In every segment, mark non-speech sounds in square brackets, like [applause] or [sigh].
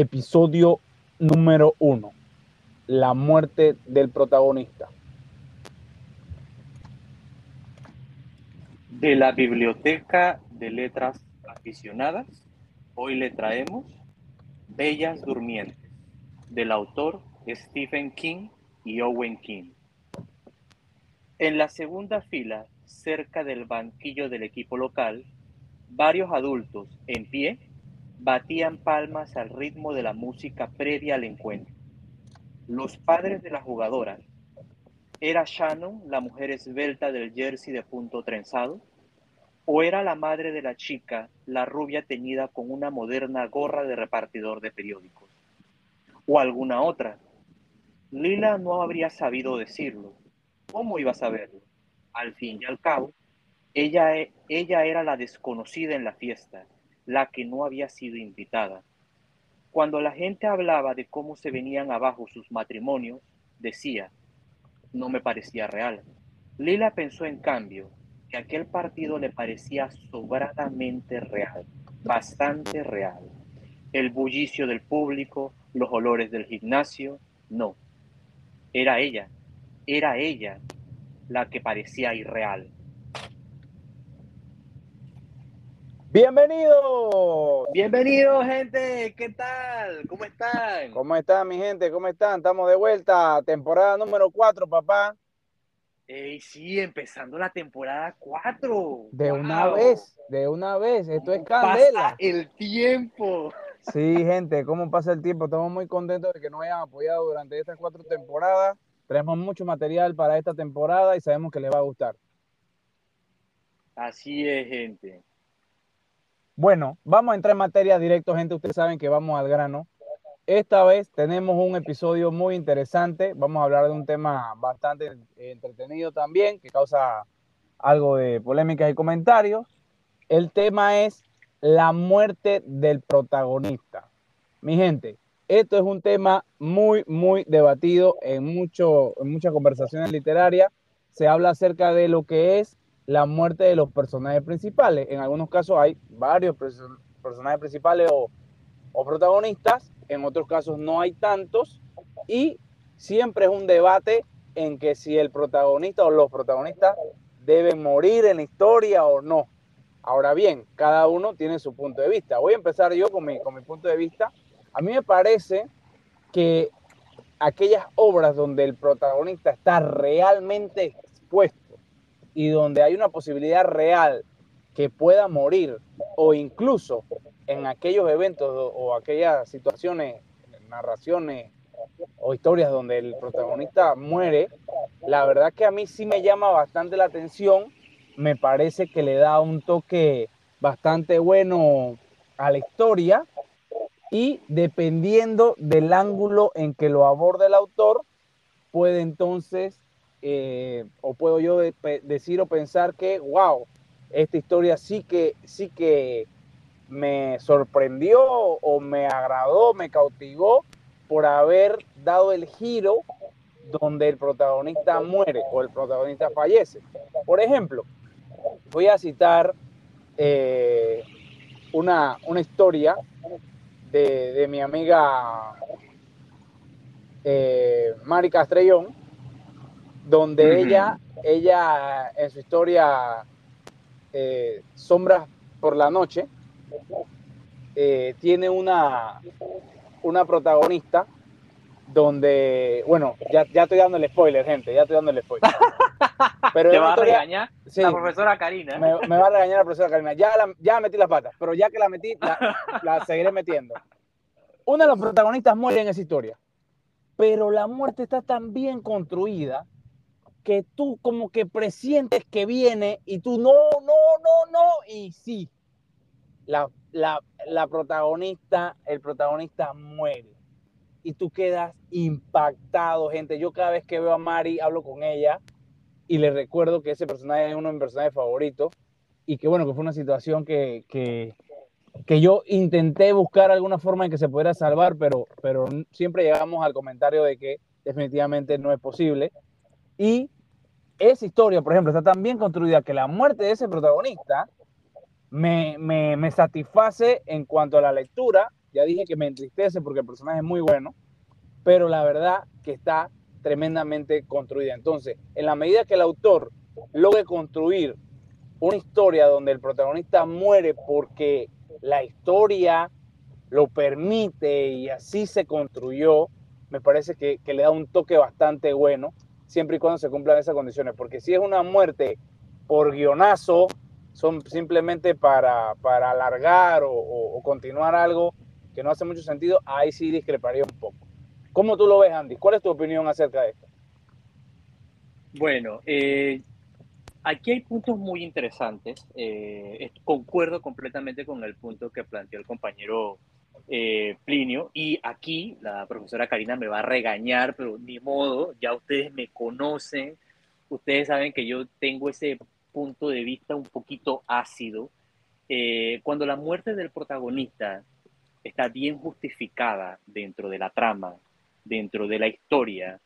episodio número uno, la muerte del protagonista. De la Biblioteca de Letras Aficionadas, hoy le traemos Bellas Durmientes, del autor Stephen King y Owen King. En la segunda fila, cerca del banquillo del equipo local, varios adultos en pie batían palmas al ritmo de la música previa al encuentro. Los padres de las jugadoras. ¿Era Shannon la mujer esbelta del jersey de punto trenzado? ¿O era la madre de la chica, la rubia teñida con una moderna gorra de repartidor de periódicos? ¿O alguna otra? Lila no habría sabido decirlo. ¿Cómo iba a saberlo? Al fin y al cabo, ella, ella era la desconocida en la fiesta la que no había sido invitada. Cuando la gente hablaba de cómo se venían abajo sus matrimonios, decía, no me parecía real. Lila pensó en cambio que aquel partido le parecía sobradamente real, bastante real. El bullicio del público, los olores del gimnasio, no. Era ella, era ella la que parecía irreal. Bienvenido. Bienvenido, gente. ¿Qué tal? ¿Cómo están? ¿Cómo están, mi gente? ¿Cómo están? Estamos de vuelta. Temporada número 4, papá. Ey, sí, empezando la temporada 4. De una vez, de una vez. Esto es candela. Pasa el tiempo. Sí, gente, ¿cómo pasa el tiempo? Estamos muy contentos de que nos hayan apoyado durante estas cuatro temporadas. Tenemos mucho material para esta temporada y sabemos que les va a gustar. Así es, gente. Bueno, vamos a entrar en materia directo, gente. Ustedes saben que vamos al grano. Esta vez tenemos un episodio muy interesante. Vamos a hablar de un tema bastante entretenido también, que causa algo de polémicas y comentarios. El tema es la muerte del protagonista. Mi gente, esto es un tema muy, muy debatido en, mucho, en muchas conversaciones literarias. Se habla acerca de lo que es la muerte de los personajes principales. En algunos casos hay varios personajes principales o, protagonistas, en otros casos no hay tantos y siempre es un debate en que si el protagonista o los protagonistas deben morir en la historia o no. Ahora bien, cada uno tiene su punto de vista. Voy a empezar yo con mi, con mi punto de vista. A mí me parece que aquellas obras donde el protagonista está realmente expuesto y donde hay una posibilidad real que pueda morir o incluso en aquellos eventos o, aquellas situaciones, narraciones o historias donde el protagonista muere, la verdad que a mí sí me llama bastante la atención, me parece que le da un toque bastante bueno a la historia y dependiendo del ángulo en que lo aborde el autor, puede entonces eh, o puedo yo decir o pensar que, wow, esta historia sí que, sí que me sorprendió o me agradó, me cautivó por haber dado el giro donde el protagonista muere o el protagonista fallece. Por ejemplo, voy a citar eh, una, una, historia de, mi amiga eh, Mari Castrellón, donde ella, ella en su historia eh, Sombras por la Noche, eh, tiene una, una protagonista donde, bueno, ya, ya estoy dando el spoiler, gente, ya estoy dando el spoiler. [laughs] Pero ¿Te va a regañar la profesora Karina? Me, va a regañar la profesora Karina. Ya, ya metí las patas, pero ya que la metí, la, [laughs] la seguiré metiendo. Una de los protagonistas muere en esa historia, pero la muerte está tan bien construida que tú como que presientes que viene y tú no, no, no, no, y sí, la, la, protagonista, el protagonista muere. Y tú quedas impactado, gente. Yo cada vez que veo a Mari, hablo con ella y le recuerdo que ese personaje es uno de mis personajes favoritos y que bueno, que fue una situación que, que, que yo intenté buscar alguna forma en que se pudiera salvar, pero, pero siempre llegamos al comentario de que definitivamente no es posible. Y esa historia, por ejemplo, está tan bien construida que la muerte de ese protagonista me, me, me satisface en cuanto a la lectura, ya dije que me entristece porque el personaje es muy bueno, pero la verdad que está tremendamente construida. Entonces, en la medida que el autor logre construir una historia donde el protagonista muere porque la historia lo permite y así se construyó, me parece que, le da un toque bastante bueno, siempre y cuando se cumplan esas condiciones, porque si es una muerte por guionazo, son simplemente para, para alargar o, continuar algo que no hace mucho sentido, ahí sí discreparía un poco. ¿Cómo tú lo ves, Andy? ¿Cuál es tu opinión acerca de esto? Bueno, eh, aquí hay puntos muy interesantes. Eh, concuerdo completamente con el punto que planteó el compañero eh, Plinio. Y aquí la profesora Karina me va a regañar, pero ni modo, ya ustedes me conocen, ustedes saben que yo tengo ese punto de vista un poquito ácido. Eh, cuando la muerte del protagonista está bien justificada dentro de la trama, dentro de la historia,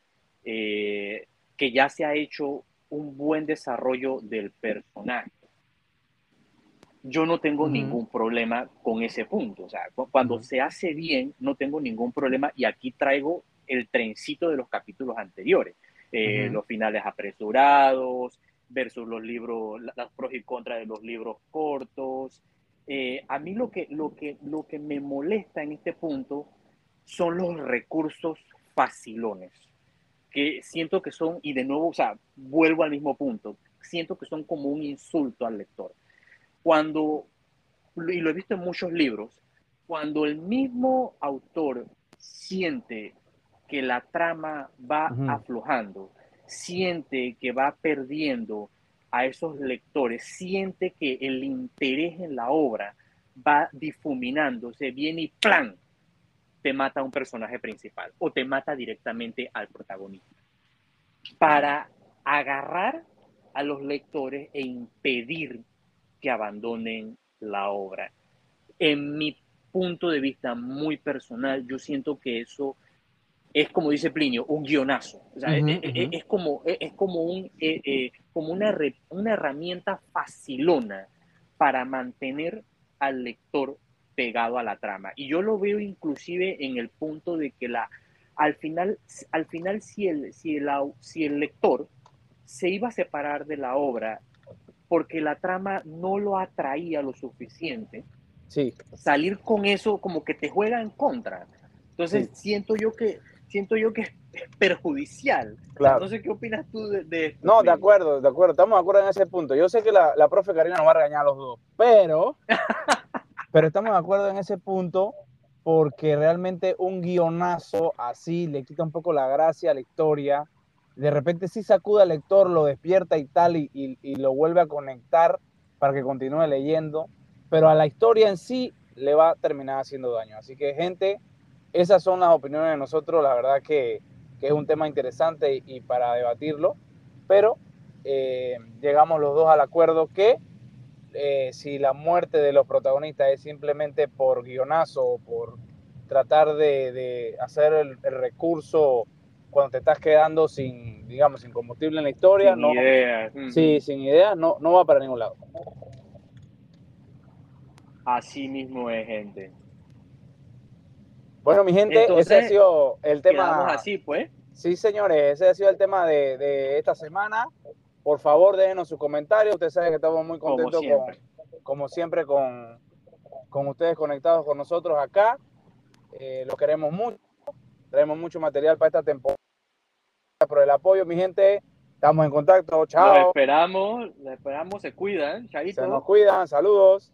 que ya se ha hecho un buen desarrollo del personaje. Yo no tengo ningún problema con ese punto. O sea, cuando se hace bien, no tengo ningún problema. Y aquí traigo el trencito de los capítulos anteriores. Eh, los finales apresurados versus los libros, las pros y contras de los libros cortos. Eh, a mí lo que, lo, que, lo que me molesta en este punto son los recursos facilones que siento que son, y de nuevo, o sea, vuelvo al mismo punto, siento que son como un insulto al lector. Cuando, y lo he visto en muchos libros, cuando el mismo autor siente que la trama va aflojando, siente que va perdiendo a esos lectores, siente que el interés en la obra va difuminándose, viene y ¡plan! te mata a un personaje principal o te mata directamente al protagonista. Para agarrar a los lectores e impedir que abandonen la obra. En mi punto de vista muy personal, yo siento que eso es como dice Plinio, un guionazo. es, como, es, como, un, eh, eh, como una, una herramienta facilona para mantener al lector pegado a la trama. Y yo lo veo inclusive en el punto de que la, al final, al final si, el, si, el, si el lector se iba a separar de la obra porque la trama no lo atraía lo suficiente, sí. salir con eso como que te juega en contra. Entonces siento yo que siento yo que es perjudicial. Claro. No sé qué opinas tú de, esto. No, de acuerdo, de acuerdo, estamos de acuerdo en ese punto. Yo sé que la, la profe Karina nos va a regañar a los dos, pero [laughs] Pero estamos de acuerdo en ese punto porque realmente un guionazo así le quita un poco la gracia a la historia. De repente sí sacuda al lector, lo despierta y tal, y, lo vuelve a conectar para que continúe leyendo. Pero a la historia en sí le va a terminar haciendo daño. Así que, gente, esas son las opiniones de nosotros. La verdad que, es un tema interesante y, para debatirlo. Pero eh, llegamos los dos al acuerdo que eh, si la muerte de los protagonistas es simplemente por guionazo o por tratar de, hacer el, recurso cuando te estás quedando sin, digamos, sin combustible en la historia. Sin no, ideas. Sí, sin ideas, no, no va para ningún lado. Así mismo es, gente. Bueno, mi gente, ese ha sido el tema. así, pues. Sí, señores, ese ha sido el tema de, de esta semana. Por favor, déjenos sus comentarios. Ustedes saben que estamos muy contentos, como siempre, con, como siempre con, con, ustedes conectados con nosotros acá. Eh, los queremos mucho. Traemos mucho material para esta temporada. Por el apoyo, mi gente. Estamos en contacto. Chao. Los esperamos. Los esperamos. Se cuidan. Se nos cuidan. Saludos.